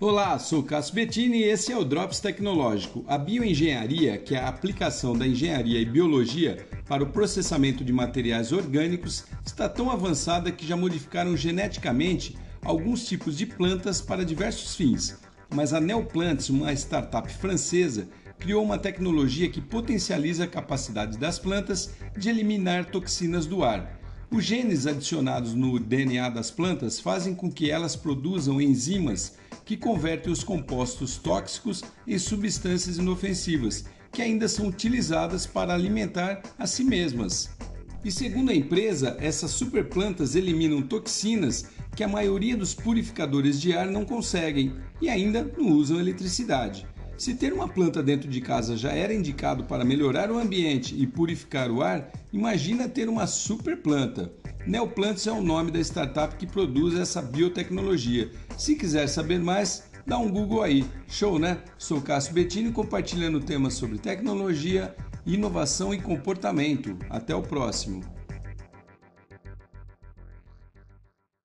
Olá, sou Cássio Bettini e esse é o Drops Tecnológico. A bioengenharia, que é a aplicação da engenharia e biologia para o processamento de materiais orgânicos, está tão avançada que já modificaram geneticamente alguns tipos de plantas para diversos fins. Mas a Neoplants, uma startup francesa, criou uma tecnologia que potencializa a capacidade das plantas de eliminar toxinas do ar. Os genes adicionados no DNA das plantas fazem com que elas produzam enzimas que convertem os compostos tóxicos em substâncias inofensivas, que ainda são utilizadas para alimentar a si mesmas. E segundo a empresa, essas superplantas eliminam toxinas que a maioria dos purificadores de ar não conseguem e ainda não usam eletricidade. Se ter uma planta dentro de casa já era indicado para melhorar o ambiente e purificar o ar, imagina ter uma super Neoplantes é o nome da startup que produz essa biotecnologia. Se quiser saber mais, dá um Google aí. Show, né? Sou Cássio Bettini compartilhando temas sobre tecnologia, inovação e comportamento. Até o próximo.